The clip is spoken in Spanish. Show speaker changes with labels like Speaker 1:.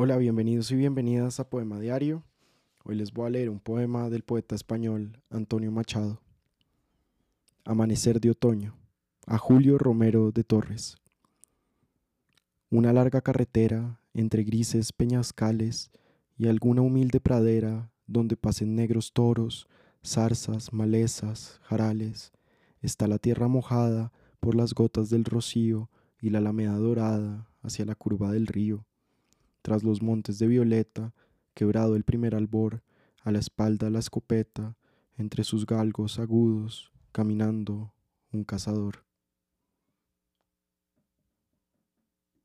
Speaker 1: Hola, bienvenidos y bienvenidas a Poema Diario. Hoy les voy a leer un poema del poeta español Antonio Machado. Amanecer de otoño, a Julio Romero de Torres. Una larga carretera entre grises peñascales y alguna humilde pradera donde pasen negros toros, zarzas, malezas, jarales. Está la tierra mojada por las gotas del rocío y la alameda dorada hacia la curva del río tras los montes de violeta, quebrado el primer albor, a la espalda la escopeta, entre sus galgos agudos, caminando un cazador.